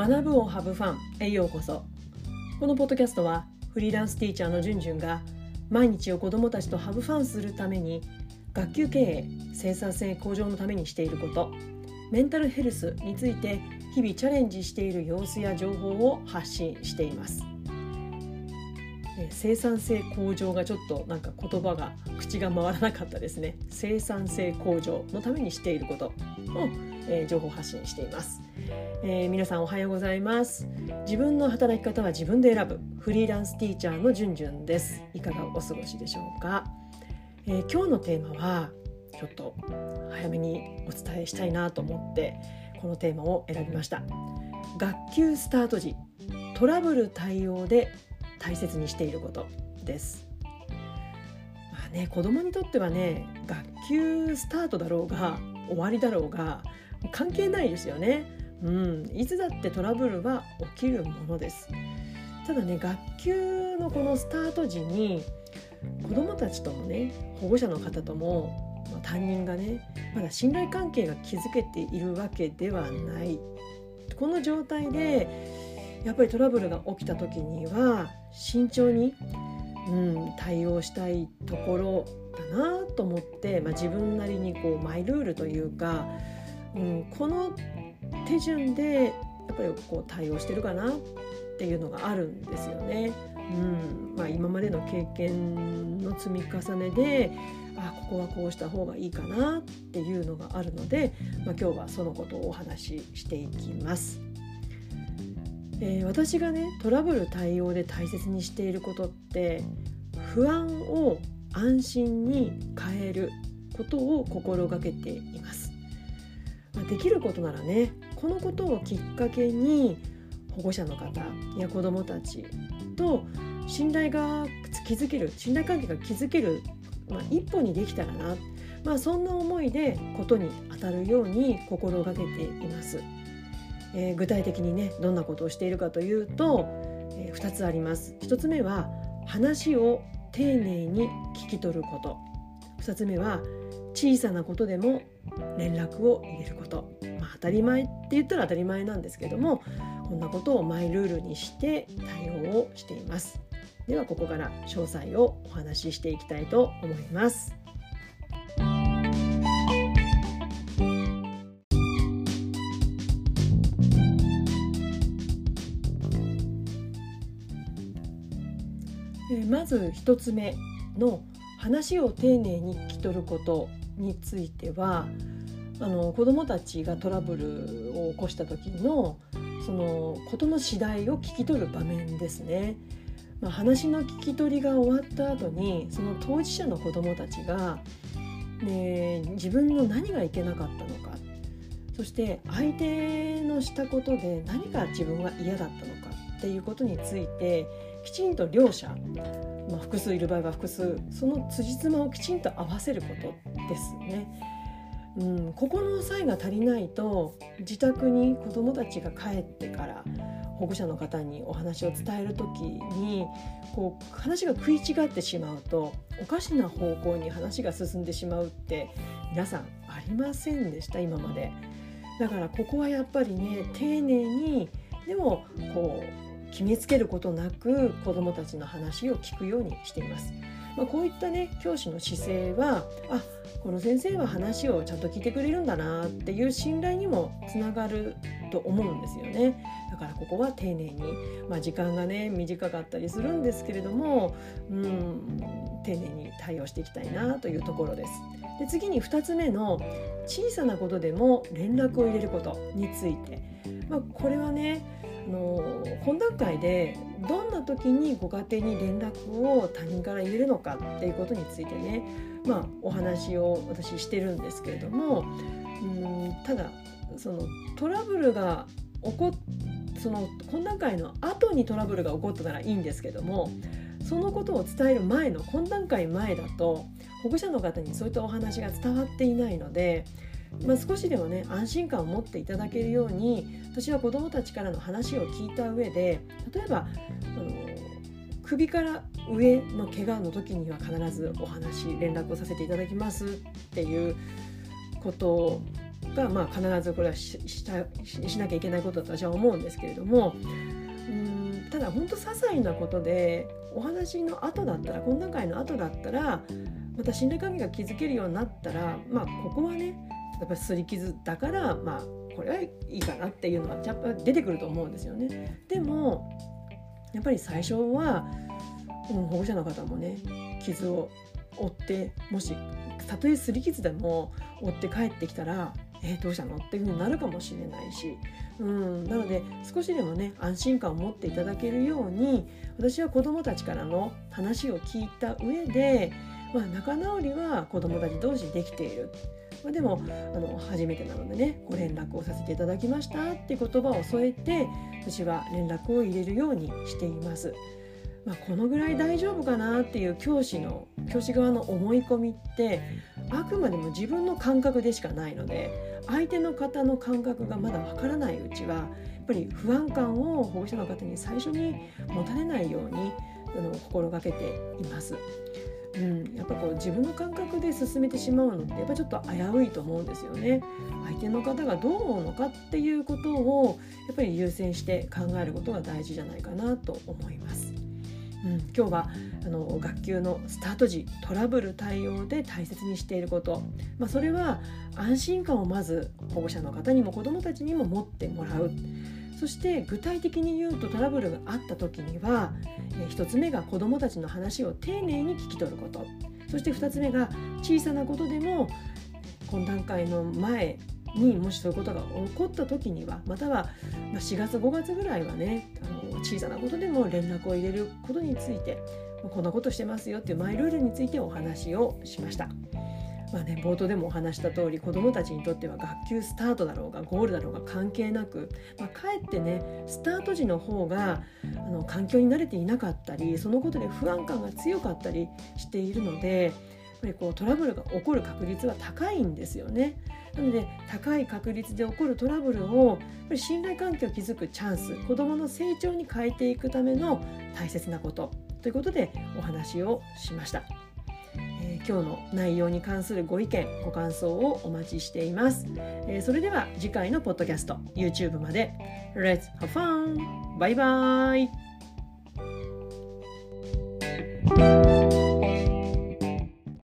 学ぶをハブファンへようこそ。このポッドキャストはフリーランスティーチャーのじゅんじゅんが毎日を子どもたちとハブファンするために学級経営生産性向上のためにしていることメンタルヘルスについて日々チャレンジしている様子や情報を発信しています。生産性向上がちょっとなんか言葉が口が回らなかったですね。生産性向上のためにしていることを、えー、情報発信しています、えー、皆さんおはようございます。自分の働き方は自分で選ぶ。フリーランスティーチャーのじゅんじゅんです。いかがお過ごしでしょうか、えー、今日のテーマはちょっと早めにお伝えしたいなと思ってこのテーマを選びました。学級スタート時トラブル対応で大切にしていることです。まあね子供にとってはね学級スタートだろうが終わりだろうが関係ないですよね。うん、いつだってトラブルは起きるものです。ただね学級のこのスタート時に子どもたちともね保護者の方とも、まあ、担任がねまだ信頼関係が築けているわけではないこの状態でやっぱりトラブルが起きた時には慎重に、うん、対応したいところだなと思って、まあ、自分なりにこうマイルールというか、うん、この手順でやっぱりこう対応してるかなっていうのがあるんですよね。うんまあ、今までの経験の積み重ねであここはこうした方がいいかなっていうのがあるので、まあ、今日はそのことをお話ししていきます。えー、私がねトラブル対応で大切にしていることって不安を安心に変えることを心がけています、まあ、できることならねこのことをきっかけに保護者の方や子どもたちと信頼が築ける信頼関係が築ける、まあ、一歩にできたらな、まあ、そんな思いでことに当たるように心がけています。えー、具体的にねどんなことをしているかというと、えー、2つあります。1つ目は話を丁寧に聞き取ること。2つ目は小さなことでも連絡を入れること、たり前って言ったら当たり前なんですけどもこんなことをマイルールにして対応をしています。ではここから詳細をお話ししていきたいと思います。まず1つ目の話を丁寧に聞き取ることについてはあの子どもたちがトラブルを起こした時のその事の次第を聞き取る場面ですね。まあ、話の聞き取りが終わった後にその当事者の子どもたちが、ね、自分の何がいけなかったのかそして相手のしたことで何が自分は嫌だったのかっていうことについてきちんと両者、まあ、複数いる場合は複数その辻褄をきちんと合わせることですね。うん、ここの際が足りないと自宅に子どもたちが帰ってから保護者の方にお話を伝える時にこう話が食い違ってしまうとおかしな方向に話が進んでしまうって皆さんありませんでした今まで。だからここはやっぱりね丁寧にでもこう決めつけることなく子どもたちの話を聞くようにしています。まあ、こういったね教師の姿勢はあこの先生は話をちゃんと聞いてくれるんだなっていう信頼にもつながると思うんですよねだからここは丁寧に、まあ、時間がね短かったりするんですけれどもうん丁寧に対応していきたいなというところです。で次に2つ目の小さなことでも連絡を入れることについて、まあ、これはねの本段階でどんな時にご家庭に連絡を他人から入れるのかっていうことについてね、まあ、お話を私してるんですけれどもうんただそのトラブルが起こその懇談会の後にトラブルが起こったならいいんですけどもそのことを伝える前の懇談会前だと保護者の方にそういったお話が伝わっていないのでまあ、少しでもね安心感を持っていただけるように私は子どもたちからの話を聞いた上で例えばあの首から上の怪我の時には必ずお話連絡をさせていただきますっていうことが、まあ、必ずこれはししたしなきゃいけないことだと私は思うんですけれどもうんただ本当些細なことでお話の後だったら懇談会の後だったらまた信頼関係が築けるようになったら、まあ、ここはねやっぱりすり傷だから、まあ、これはいいかなっていうのはやっぱ出てくると思うんですよね。でもやっぱり最初は、保護者の方もね傷を負ってもしたとえすり傷でも負って帰ってきたらえー、どうしたのっていうふうになるかもしれないし、うん、なので少しでもね安心感を持っていただけるように私は子どもたちからの話を聞いた上で、まあ、仲直りは子どもたち同士できている。まあ、でもあの初めてなのでねご連絡をさせていただきましたって言葉を添えて私は連絡を入れるようにしています。まあ、このぐらい大丈夫かなっていう教師の教師側の思い込みってあくまでも自分の感覚でしかないので相手の方の感覚がまだわからないうちはやっぱり不安感を保護者の方に最初に持たれないようにあの心がけています。うん、やっぱこう自分の感覚で進めてしまうのってやっぱちょっと危ういと思うんですよね。相手の方がどう思うのかっていうことをやっぱり優先して考えることが大事じゃないかなと思います。うん、今日はあの学級のスタート時トラブル対応で大切にしていること、まあ、それは安心感をまず保護者の方にも子どもたちにも持ってもらうそして具体的に言うとトラブルがあった時には、え1つ目が子どもたちの話を丁寧に聞き取ることそして2つ目が小さなことでも懇談会の前にもしそういうことが起こった時にはまたは4月5月ぐらいはねあの小さなことでも連絡を入れることについてこんなことしてますよっていうマイルールについてお話をしました。まあね、冒頭でもお話した通り子どもたちにとっては学級スタートだろうがゴールだろうが関係なく、まあ、かえってねスタート時の方があの環境に慣れていなかったりそのことで不安感が強かったりしているのでやっぱりこうトラブルが起こる確率は高いんですよね。なので高い確率で起こるトラブルを信頼関係を築くチャンス子どもの成長に変えていくための大切なことということでお話をしました。今日の内容に関するご意見ご感想をお待ちしています、えー、それでは次回のポッドキャスト YouTube まで。Let's have fun! バイバイ